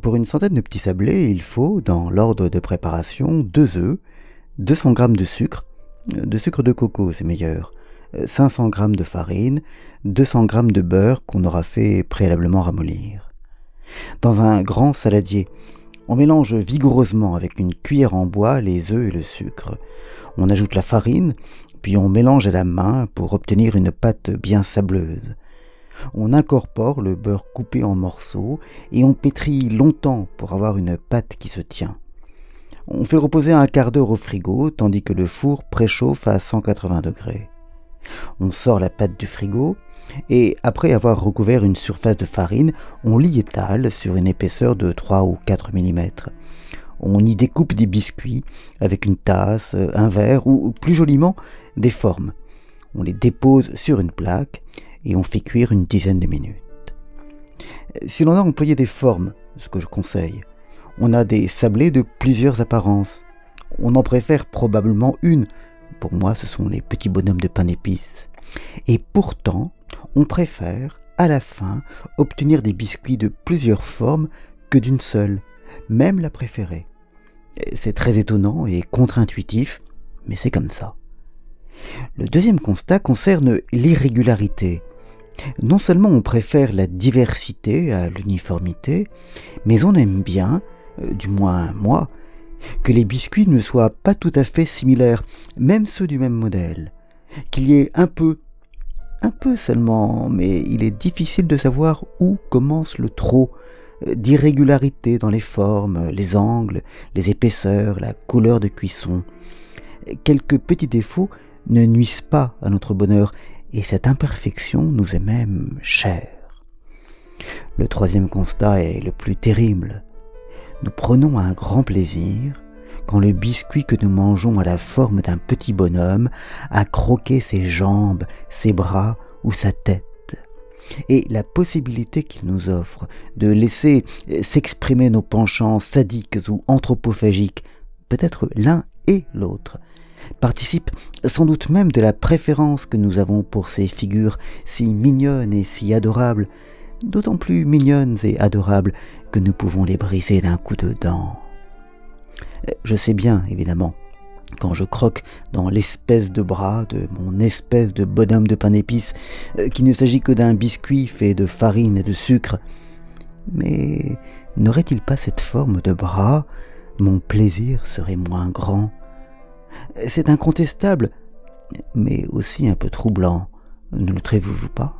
Pour une centaine de petits sablés, il faut, dans l'ordre de préparation, deux œufs, 200 g de sucre, de sucre de coco c'est meilleur, 500 g de farine, 200 g de beurre qu'on aura fait préalablement ramollir. Dans un grand saladier, on mélange vigoureusement avec une cuillère en bois les œufs et le sucre. On ajoute la farine, puis on mélange à la main pour obtenir une pâte bien sableuse. On incorpore le beurre coupé en morceaux et on pétrit longtemps pour avoir une pâte qui se tient. On fait reposer un quart d'heure au frigo tandis que le four préchauffe à 180 degrés. On sort la pâte du frigo et après avoir recouvert une surface de farine, on l'y étale sur une épaisseur de 3 ou 4 mm. On y découpe des biscuits avec une tasse, un verre ou plus joliment des formes. On les dépose sur une plaque et on fait cuire une dizaine de minutes. Si l'on a employé des formes, ce que je conseille, on a des sablés de plusieurs apparences. On en préfère probablement une. Pour moi, ce sont les petits bonhommes de pain d'épices. Et pourtant, on préfère, à la fin, obtenir des biscuits de plusieurs formes que d'une seule, même la préférée. C'est très étonnant et contre-intuitif, mais c'est comme ça. Le deuxième constat concerne l'irrégularité. Non seulement on préfère la diversité à l'uniformité, mais on aime bien, euh, du moins moi, que les biscuits ne soient pas tout à fait similaires, même ceux du même modèle, qu'il y ait un peu, un peu seulement, mais il est difficile de savoir où commence le trop euh, d'irrégularité dans les formes, les angles, les épaisseurs, la couleur de cuisson. Quelques petits défauts ne nuisent pas à notre bonheur, et cette imperfection nous est même chère. Le troisième constat est le plus terrible. Nous prenons un grand plaisir, quand le biscuit que nous mangeons a la forme d'un petit bonhomme, à croquer ses jambes, ses bras ou sa tête. Et la possibilité qu'il nous offre de laisser s'exprimer nos penchants sadiques ou anthropophagiques, peut-être l'un et l'autre, participe sans doute même de la préférence que nous avons pour ces figures si mignonnes et si adorables, d'autant plus mignonnes et adorables que nous pouvons les briser d'un coup de dent. Je sais bien, évidemment, quand je croque dans l'espèce de bras de mon espèce de bonhomme de pain d'épices, euh, qu'il ne s'agit que d'un biscuit fait de farine et de sucre. Mais n'aurait-il pas cette forme de bras, mon plaisir serait moins grand. C'est incontestable, mais aussi un peu troublant, ne le trouvez-vous pas?